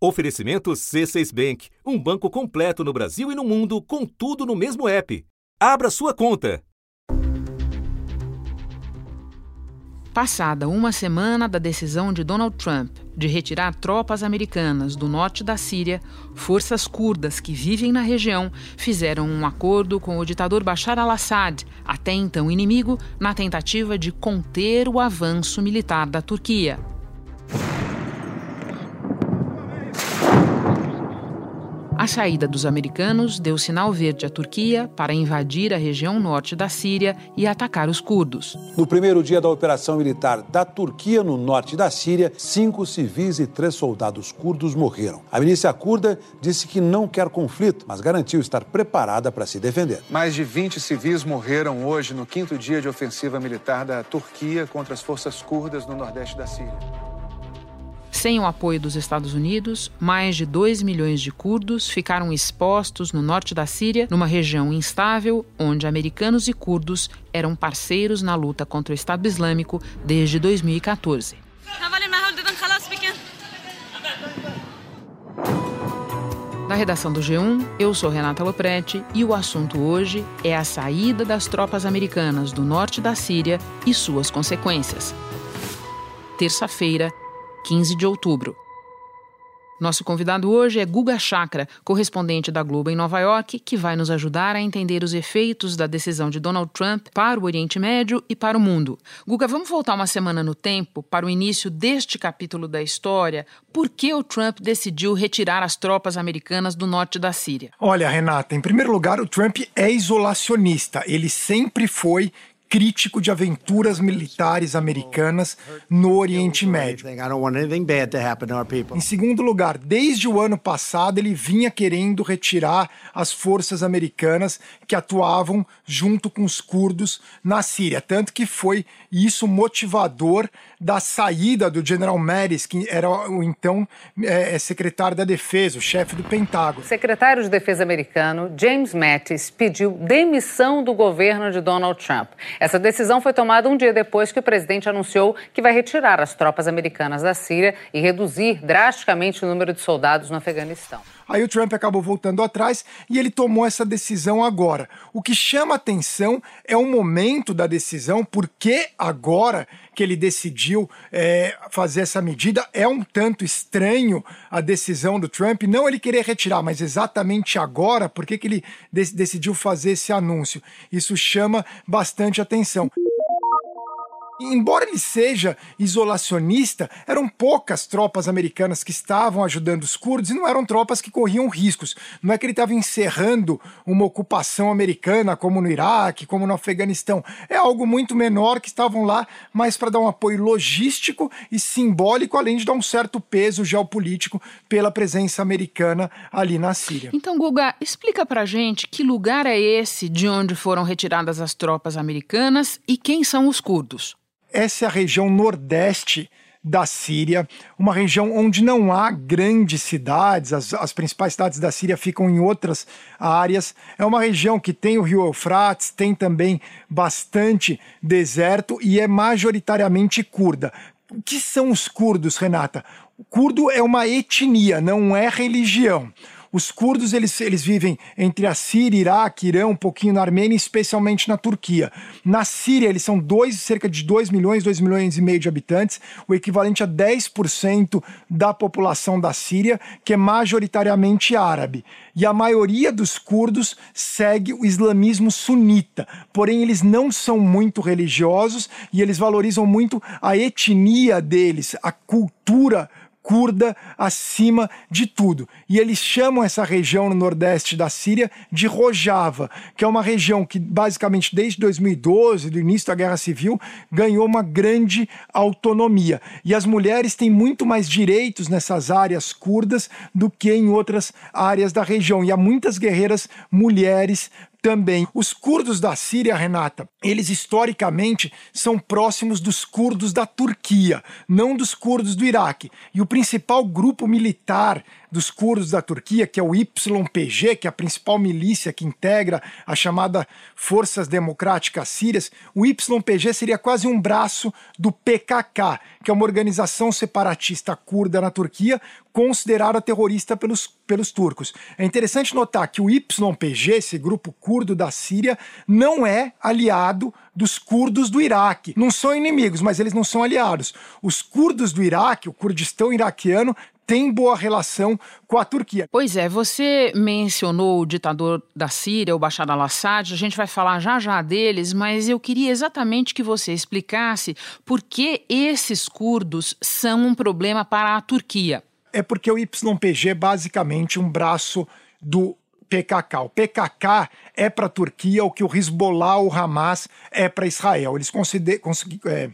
Oferecimento C6 Bank, um banco completo no Brasil e no mundo, com tudo no mesmo app. Abra sua conta. Passada uma semana da decisão de Donald Trump de retirar tropas americanas do norte da Síria, forças curdas que vivem na região fizeram um acordo com o ditador Bashar al-Assad, até então inimigo, na tentativa de conter o avanço militar da Turquia. Saída dos americanos deu sinal verde à Turquia para invadir a região norte da Síria e atacar os curdos. No primeiro dia da operação militar da Turquia no norte da Síria, cinco civis e três soldados curdos morreram. A milícia curda disse que não quer conflito, mas garantiu estar preparada para se defender. Mais de 20 civis morreram hoje no quinto dia de ofensiva militar da Turquia contra as forças curdas no nordeste da Síria. Sem o apoio dos Estados Unidos, mais de 2 milhões de curdos ficaram expostos no norte da Síria, numa região instável onde americanos e curdos eram parceiros na luta contra o Estado Islâmico desde 2014. Da redação do G1, eu sou Renata Loprete e o assunto hoje é a saída das tropas americanas do norte da Síria e suas consequências. Terça-feira, 15 de outubro. Nosso convidado hoje é Guga Chakra, correspondente da Globo em Nova York, que vai nos ajudar a entender os efeitos da decisão de Donald Trump para o Oriente Médio e para o mundo. Guga, vamos voltar uma semana no tempo para o início deste capítulo da história. Por que o Trump decidiu retirar as tropas americanas do norte da Síria? Olha, Renata, em primeiro lugar, o Trump é isolacionista. Ele sempre foi crítico de aventuras militares americanas no Oriente Médio. Em segundo lugar, desde o ano passado, ele vinha querendo retirar as forças americanas que atuavam junto com os curdos na Síria, tanto que foi isso motivador da saída do General Mattis, que era o então é, é, secretário da Defesa, o chefe do Pentágono. O secretário de Defesa americano, James Mattis, pediu demissão do governo de Donald Trump. Essa decisão foi tomada um dia depois que o presidente anunciou que vai retirar as tropas americanas da Síria e reduzir drasticamente o número de soldados no Afeganistão. Aí o Trump acabou voltando atrás e ele tomou essa decisão agora. O que chama atenção é o momento da decisão, porque agora que ele decidiu é, fazer essa medida é um tanto estranho a decisão do Trump, não ele querer retirar, mas exatamente agora, por que ele decidiu fazer esse anúncio? Isso chama bastante atenção. Embora ele seja isolacionista, eram poucas tropas americanas que estavam ajudando os curdos e não eram tropas que corriam riscos. Não é que ele estava encerrando uma ocupação americana, como no Iraque, como no Afeganistão. É algo muito menor que estavam lá mais para dar um apoio logístico e simbólico, além de dar um certo peso geopolítico pela presença americana ali na Síria. Então, Guga, explica pra gente que lugar é esse de onde foram retiradas as tropas americanas e quem são os curdos. Essa é a região nordeste da Síria, uma região onde não há grandes cidades, as, as, principais cidades da Síria ficam em outras áreas. É uma região que tem o rio Eufrates, tem também bastante deserto e é majoritariamente curda. O que são os curdos, Renata? O curdo é uma etnia, não é religião. Os curdos eles, eles vivem entre a Síria, Iraque, Irã, um pouquinho na Armênia, especialmente na Turquia. Na Síria, eles são dois, cerca de 2 milhões, 2 milhões e meio de habitantes, o equivalente a 10% da população da Síria, que é majoritariamente árabe. E a maioria dos curdos segue o islamismo sunita, porém eles não são muito religiosos e eles valorizam muito a etnia deles, a cultura curda acima de tudo. E eles chamam essa região no nordeste da Síria de Rojava, que é uma região que, basicamente, desde 2012, do início da Guerra Civil, ganhou uma grande autonomia. E as mulheres têm muito mais direitos nessas áreas curdas do que em outras áreas da região. E há muitas guerreiras mulheres também. Os curdos da Síria, Renata, eles historicamente são próximos dos curdos da Turquia, não dos curdos do Iraque. E o principal grupo militar dos curdos da Turquia, que é o YPG, que é a principal milícia que integra a chamada Forças Democráticas Sírias, o YPG seria quase um braço do PKK, que é uma organização separatista curda na Turquia, considerada terrorista pelos, pelos turcos. É interessante notar que o YPG, esse grupo curdo da Síria, não é aliado dos curdos do Iraque. Não são inimigos, mas eles não são aliados. Os curdos do Iraque, o Kurdistão iraquiano, tem boa relação com a Turquia. Pois é, você mencionou o ditador da Síria, o Bashar al-Assad, a gente vai falar já já deles, mas eu queria exatamente que você explicasse por que esses curdos são um problema para a Turquia. É porque o YPG é basicamente um braço do PKK. O PKK é para a Turquia o que o Hezbollah, o Hamas é para Israel. Eles consideram. É,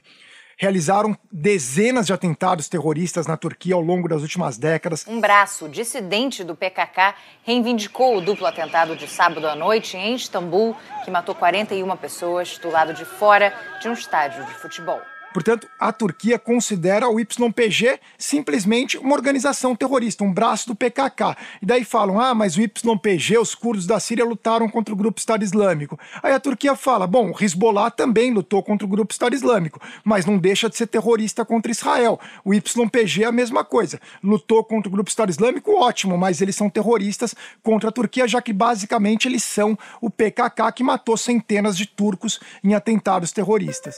realizaram dezenas de atentados terroristas na Turquia ao longo das últimas décadas. Um braço dissidente do PKK reivindicou o duplo atentado de sábado à noite em Istambul, que matou 41 pessoas do lado de fora de um estádio de futebol. Portanto, a Turquia considera o YPG simplesmente uma organização terrorista, um braço do PKK. E daí falam: ah, mas o YPG, os curdos da Síria lutaram contra o grupo Estado Islâmico. Aí a Turquia fala: bom, o Hezbollah também lutou contra o grupo Estado Islâmico, mas não deixa de ser terrorista contra Israel. O YPG é a mesma coisa. Lutou contra o grupo Estado Islâmico, ótimo, mas eles são terroristas contra a Turquia, já que basicamente eles são o PKK que matou centenas de turcos em atentados terroristas.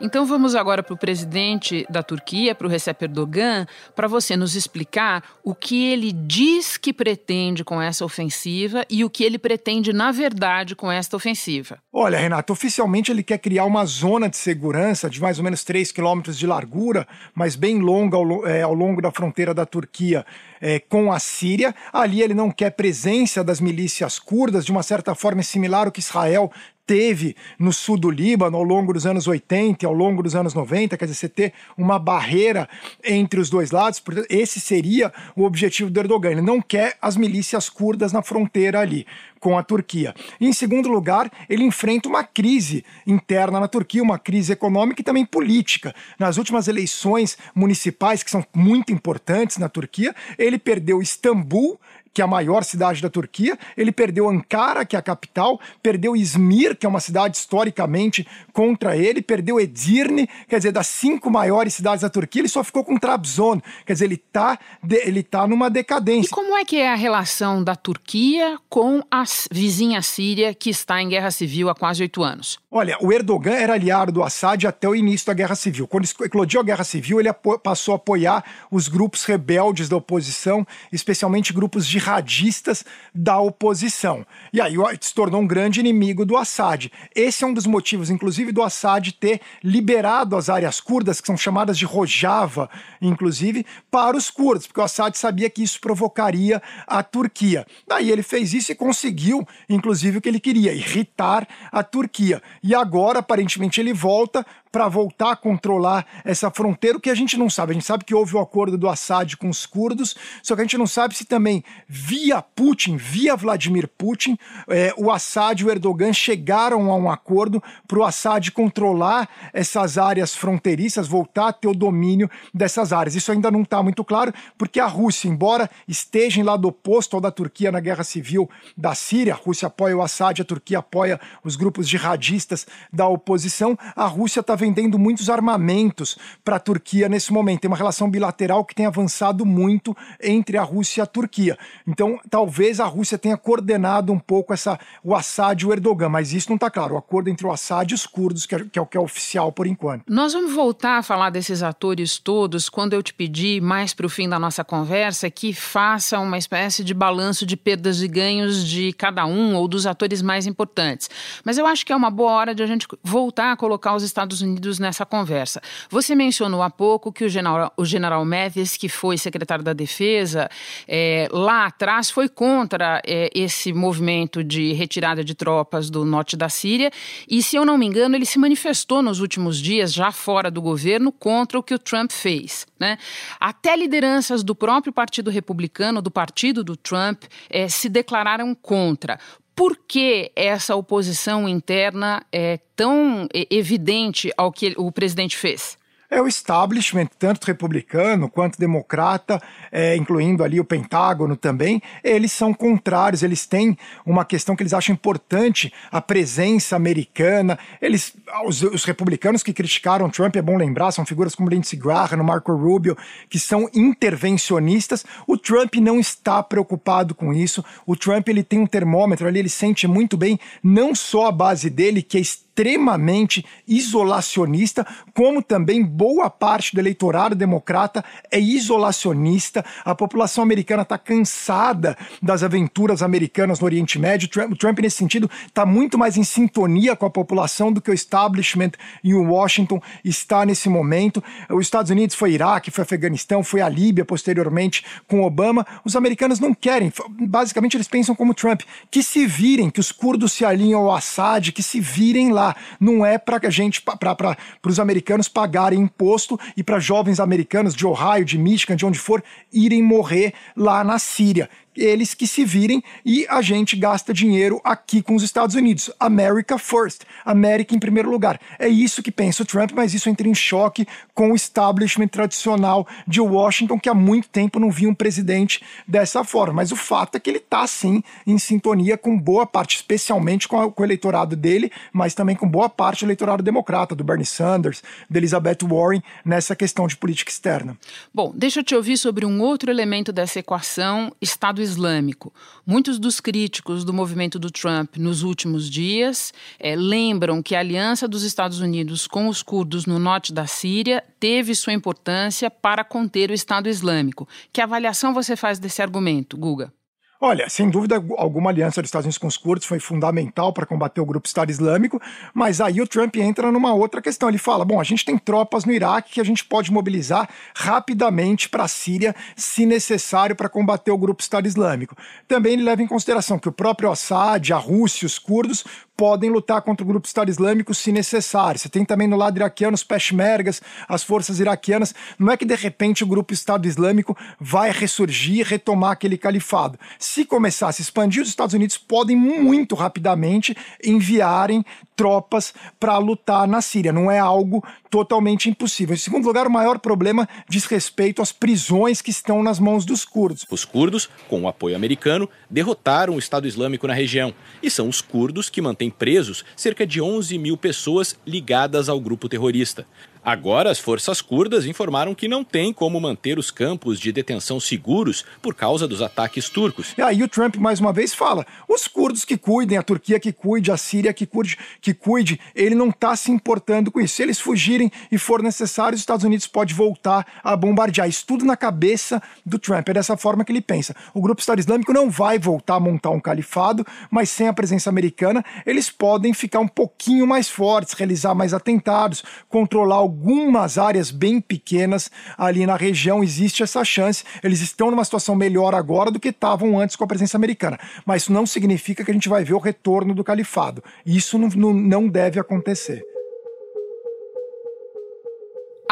Então vamos agora para o presidente da Turquia, para o Recep Erdogan, para você nos explicar o que ele diz que pretende com essa ofensiva e o que ele pretende, na verdade, com esta ofensiva. Olha, Renato, oficialmente ele quer criar uma zona de segurança de mais ou menos 3 quilômetros de largura, mas bem longa ao, é, ao longo da fronteira da Turquia é, com a Síria. Ali ele não quer presença das milícias curdas, de uma certa forma é similar ao que Israel teve no sul do Líbano ao longo dos anos 80 e ao longo dos anos 90, quer dizer, você ter uma barreira entre os dois lados, esse seria o objetivo do Erdogan. Ele não quer as milícias curdas na fronteira ali com a Turquia. E, em segundo lugar, ele enfrenta uma crise interna na Turquia, uma crise econômica e também política. Nas últimas eleições municipais, que são muito importantes na Turquia, ele perdeu Istambul que é a maior cidade da Turquia, ele perdeu Ankara, que é a capital, perdeu Izmir, que é uma cidade historicamente contra ele, perdeu Edirne, quer dizer, das cinco maiores cidades da Turquia, ele só ficou com Trabzon, quer dizer, ele está ele tá numa decadência. E como é que é a relação da Turquia com a vizinha Síria, que está em guerra civil há quase oito anos? Olha, o Erdogan era aliado do Assad até o início da guerra civil. Quando eclodiu a guerra civil, ele passou a apoiar os grupos rebeldes da oposição, especialmente grupos de jihadistas da oposição. E aí se tornou um grande inimigo do Assad. Esse é um dos motivos, inclusive, do Assad ter liberado as áreas curdas, que são chamadas de Rojava, inclusive, para os curdos, porque o Assad sabia que isso provocaria a Turquia. Daí ele fez isso e conseguiu, inclusive, o que ele queria, irritar a Turquia. E agora, aparentemente, ele volta para voltar a controlar essa fronteira, o que a gente não sabe. A gente sabe que houve o acordo do Assad com os curdos, só que a gente não sabe se também, via Putin, via Vladimir Putin, é, o Assad e o Erdogan chegaram a um acordo para o Assad controlar essas áreas fronteiriças, voltar a ter o domínio dessas áreas. Isso ainda não está muito claro, porque a Rússia, embora esteja em lado oposto ao da Turquia na guerra civil da Síria, a Rússia apoia o Assad, a Turquia apoia os grupos jihadistas da oposição, a Rússia está vendendo muitos armamentos para a Turquia nesse momento. Tem uma relação bilateral que tem avançado muito entre a Rússia e a Turquia. Então, talvez a Rússia tenha coordenado um pouco essa, o Assad e o Erdogan, mas isso não está claro. O acordo entre o Assad e os curdos, que é, que é o que é oficial por enquanto. Nós vamos voltar a falar desses atores todos quando eu te pedir, mais para o fim da nossa conversa, que faça uma espécie de balanço de perdas e ganhos de cada um ou dos atores mais importantes. Mas eu acho que é uma boa hora de a gente voltar a colocar os Estados Unidos Unidos nessa conversa. Você mencionou há pouco que o general, o general Mattis, que foi secretário da Defesa, é, lá atrás foi contra é, esse movimento de retirada de tropas do norte da Síria e, se eu não me engano, ele se manifestou nos últimos dias, já fora do governo, contra o que o Trump fez. Né? Até lideranças do próprio Partido Republicano, do partido do Trump, é, se declararam contra. Por que essa oposição interna é tão evidente ao que o presidente fez? É o establishment, tanto republicano quanto democrata, é, incluindo ali o Pentágono também, eles são contrários, eles têm uma questão que eles acham importante, a presença americana. Eles, os, os republicanos que criticaram Trump, é bom lembrar, são figuras como Lindsey Graham, Marco Rubio, que são intervencionistas. O Trump não está preocupado com isso. O Trump ele tem um termômetro ali, ele sente muito bem não só a base dele, que é isolacionista, como também boa parte do eleitorado democrata é isolacionista. A população americana está cansada das aventuras americanas no Oriente Médio. O Trump, nesse sentido, está muito mais em sintonia com a população do que o establishment em Washington está nesse momento. Os Estados Unidos foi Iraque, foi Afeganistão, foi a Líbia posteriormente com Obama. Os americanos não querem, basicamente eles pensam como Trump, que se virem, que os curdos se alinham ao Assad, que se virem lá não é para a gente, para os americanos pagarem imposto e para jovens americanos de Ohio, de Michigan, de onde for, irem morrer lá na Síria eles que se virem e a gente gasta dinheiro aqui com os Estados Unidos. America first, América em primeiro lugar. É isso que pensa o Trump, mas isso entra em choque com o establishment tradicional de Washington, que há muito tempo não via um presidente dessa forma. Mas o fato é que ele está, sim, em sintonia com boa parte, especialmente com, a, com, o eleitorado dele, mas também com boa parte do eleitorado democrata, do Bernie Sanders, da Elizabeth Warren, nessa questão de política externa. Bom, deixa eu te ouvir sobre um outro elemento dessa equação, Estado Islâmico. Muitos dos críticos do movimento do Trump nos últimos dias é, lembram que a aliança dos Estados Unidos com os curdos no norte da Síria teve sua importância para conter o Estado Islâmico. Que avaliação você faz desse argumento, Guga? Olha, sem dúvida alguma aliança dos Estados Unidos com os curdos foi fundamental para combater o grupo Estado Islâmico, mas aí o Trump entra numa outra questão. Ele fala: bom, a gente tem tropas no Iraque que a gente pode mobilizar rapidamente para a Síria, se necessário, para combater o grupo Estado Islâmico. Também ele leva em consideração que o próprio Assad, a Rússia, os curdos podem lutar contra o grupo Estado Islâmico se necessário. Você tem também no lado iraquiano os peshmergas, as forças iraquianas. Não é que de repente o grupo Estado Islâmico vai ressurgir, retomar aquele califado. Se começar a se expandir, os Estados Unidos podem muito rapidamente enviarem tropas para lutar na Síria. Não é algo totalmente impossível. Em segundo lugar, o maior problema diz respeito às prisões que estão nas mãos dos curdos. Os curdos, com o apoio americano, derrotaram o Estado Islâmico na região. E são os curdos que mantêm presos cerca de 11 mil pessoas ligadas ao grupo terrorista. Agora, as forças curdas informaram que não tem como manter os campos de detenção seguros por causa dos ataques turcos. E aí o Trump mais uma vez fala: os curdos que cuidem, a Turquia que cuide, a Síria que cuide, que cuide ele não está se importando com isso. Se eles fugirem e for necessário, os Estados Unidos pode voltar a bombardear. Isso tudo na cabeça do Trump. É dessa forma que ele pensa. O grupo Estado Islâmico não vai voltar a montar um califado, mas sem a presença americana, eles podem ficar um pouquinho mais fortes, realizar mais atentados, controlar o algumas áreas bem pequenas ali na região existe essa chance. Eles estão numa situação melhor agora do que estavam antes com a presença americana. Mas isso não significa que a gente vai ver o retorno do califado. Isso não, não, deve acontecer.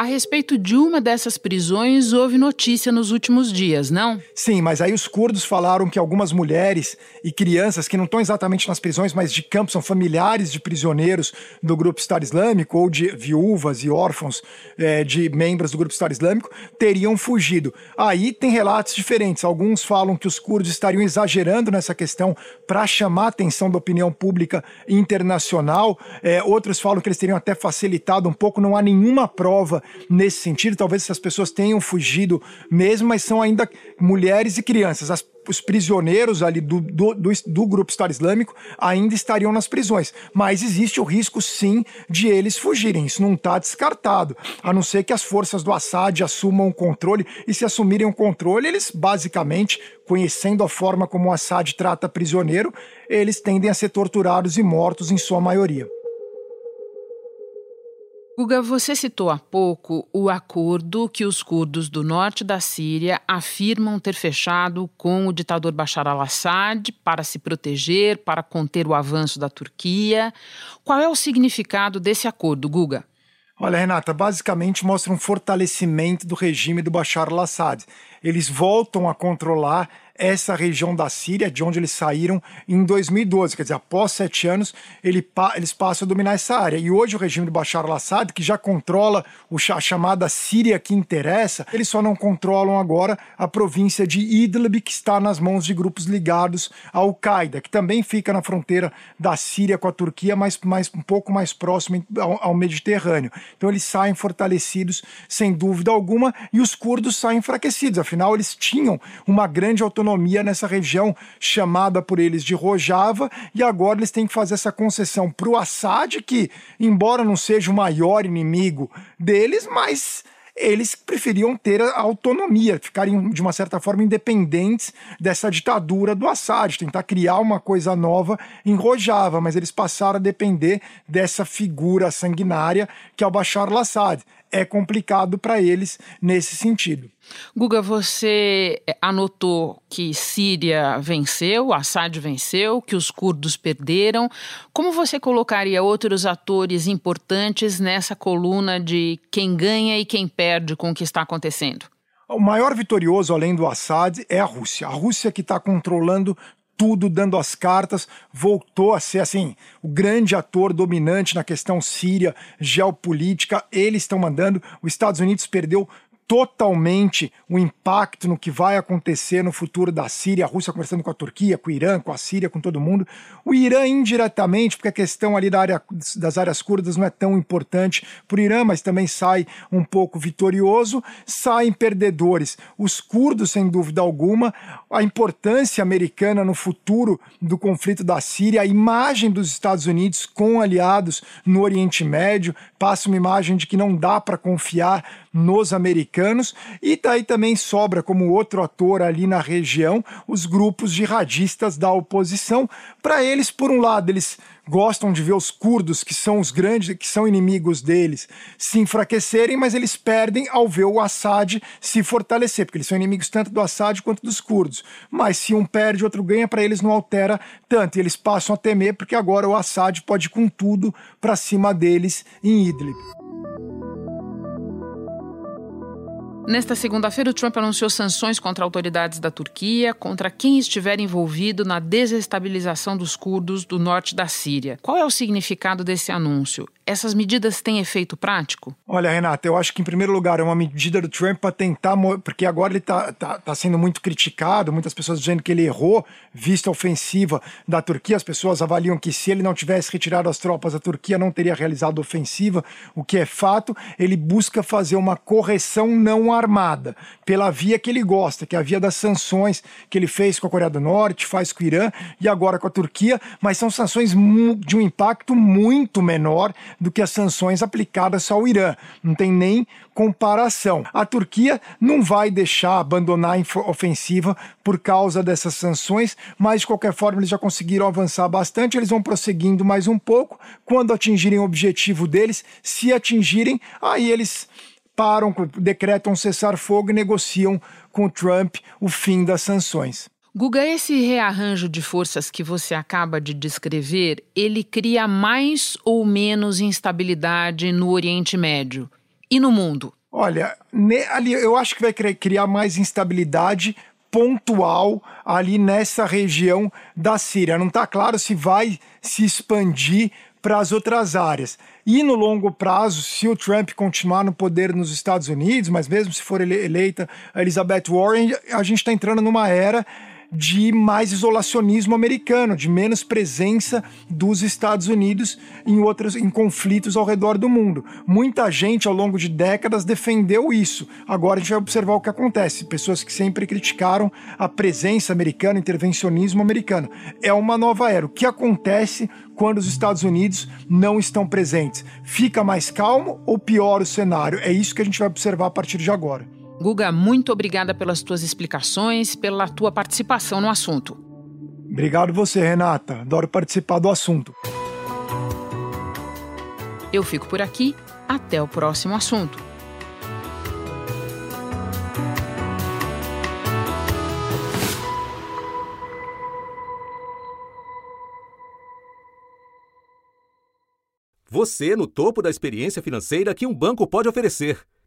A respeito de uma dessas prisões, houve notícia nos últimos dias, não? Sim, mas aí os curdos falaram que algumas mulheres e crianças que não estão exatamente nas prisões, mas de campo, são familiares de prisioneiros do grupo Estado Islâmico ou de viúvas e órfãos é, de membros do grupo Estado Islâmico, teriam fugido. Aí tem relatos diferentes. Alguns falam que os curdos estariam exagerando nessa questão para chamar a atenção da opinião pública internacional. É, outros falam que eles teriam até facilitado um pouco. Não há nenhuma prova nesse sentido. Talvez essas pessoas tenham fugido mesmo, mas são ainda mulheres e crianças. As, os prisioneiros ali do, do, do, do, grupo Estado Islâmico ainda estariam nas prisões. Mas existe o risco, sim, de eles fugirem. Isso não está descartado. A não ser que as forças do Assad assumam o controle. E se assumirem o controle, eles basicamente, conhecendo a forma como o Assad trata prisioneiro, eles tendem a ser torturados e mortos em sua maioria. Guga, você citou há pouco o acordo que os curdos do norte da Síria afirmam ter fechado com o ditador Bashar al-Assad para se proteger, para conter o avanço da Turquia. Qual é o significado desse acordo, Guga? Olha, Renata, basicamente mostra um fortalecimento do regime do Bashar al-Assad. Eles voltam a controlar essa região da Síria, de onde eles saíram em 2012. Quer dizer, após sete anos, ele, eles passam a dominar essa área. E hoje o regime do Bashar al-Assad, que já controla a chamada Síria que interessa, eles só não controlam agora a província de Idlib, que está nas mãos de grupos ligados à Al-Qaeda, que também fica na fronteira da Síria com a Turquia, mas, mas um pouco mais próximo ao, ao Mediterrâneo. Então eles saem fortalecidos, sem dúvida alguma, e os curdos saem enfraquecidos. Afinal, eles tinham uma grande autonomia autonomia nessa região chamada por eles de Rojava, e agora eles têm que fazer essa concessão para o Assad, que, embora não seja o maior inimigo deles, mas eles preferiam ter a autonomia, ficarem de uma certa forma independentes dessa ditadura do Assad, tentar criar uma coisa nova em Rojava, mas eles passaram a depender dessa figura sanguinária que é o Bashar al-Assad é complicado para eles nesse sentido. Guga, você anotou que Síria venceu, Assad venceu, que os curdos perderam. Como você colocaria outros atores importantes nessa coluna de quem ganha e quem perde com o que está acontecendo? O maior vitorioso, além do Assad, é a Rússia. A Rússia que está controlando tudo, dando as cartas, voltou a ser assim o grande ator dominante na questão síria, geopolítica. Eles estão mandando. Os Estados Unidos perdeu totalmente o impacto no que vai acontecer no futuro da Síria, a Rússia conversando com a Turquia, com o Irã, com a Síria, com todo mundo. O Irã indiretamente, porque a questão ali da área, das áreas curdas não é tão importante para o Irã, mas também sai um pouco vitorioso, saem perdedores. Os curdos, sem dúvida alguma, a importância americana no futuro do conflito da Síria, a imagem dos Estados Unidos com aliados no Oriente Médio, passa uma imagem de que não dá para confiar nos americanos, e daí também sobra como outro ator ali na região os grupos jihadistas da oposição. Para eles, por um lado, eles gostam de ver os curdos, que são os grandes, que são inimigos deles, se enfraquecerem, mas eles perdem ao ver o Assad se fortalecer, porque eles são inimigos tanto do Assad quanto dos curdos. Mas se um perde, outro ganha, para eles não altera tanto, e eles passam a temer, porque agora o Assad pode ir com tudo para cima deles em Idlib. Nesta segunda-feira, o Trump anunciou sanções contra autoridades da Turquia, contra quem estiver envolvido na desestabilização dos curdos do norte da Síria. Qual é o significado desse anúncio? Essas medidas têm efeito prático? Olha, Renata, eu acho que, em primeiro lugar, é uma medida do Trump para tentar. Porque agora ele está tá, tá sendo muito criticado, muitas pessoas dizendo que ele errou, vista a ofensiva da Turquia. As pessoas avaliam que se ele não tivesse retirado as tropas, a Turquia não teria realizado ofensiva, o que é fato. Ele busca fazer uma correção não armada, pela via que ele gosta, que é a via das sanções que ele fez com a Coreia do Norte, faz com o Irã e agora com a Turquia, mas são sanções de um impacto muito menor do que as sanções aplicadas ao Irã. Não tem nem comparação. A Turquia não vai deixar abandonar a ofensiva por causa dessas sanções, mas de qualquer forma eles já conseguiram avançar bastante, eles vão prosseguindo mais um pouco. Quando atingirem o objetivo deles, se atingirem, aí eles param, decretam cessar-fogo e negociam com Trump o fim das sanções. Guga, esse rearranjo de forças que você acaba de descrever, ele cria mais ou menos instabilidade no Oriente Médio e no mundo? Olha, ali eu acho que vai criar mais instabilidade pontual ali nessa região da Síria. Não está claro se vai se expandir para as outras áreas. E no longo prazo, se o Trump continuar no poder nos Estados Unidos, mas mesmo se for eleita Elizabeth Warren, a gente está entrando numa era de mais isolacionismo americano, de menos presença dos Estados Unidos em outros em conflitos ao redor do mundo. Muita gente ao longo de décadas defendeu isso. Agora a gente vai observar o que acontece. Pessoas que sempre criticaram a presença americana, intervencionismo americano. É uma nova era. O que acontece quando os Estados Unidos não estão presentes? Fica mais calmo ou piora o cenário? É isso que a gente vai observar a partir de agora. Guga, muito obrigada pelas tuas explicações, pela tua participação no assunto. Obrigado você, Renata. Adoro participar do assunto. Eu fico por aqui. Até o próximo assunto. Você no topo da experiência financeira que um banco pode oferecer.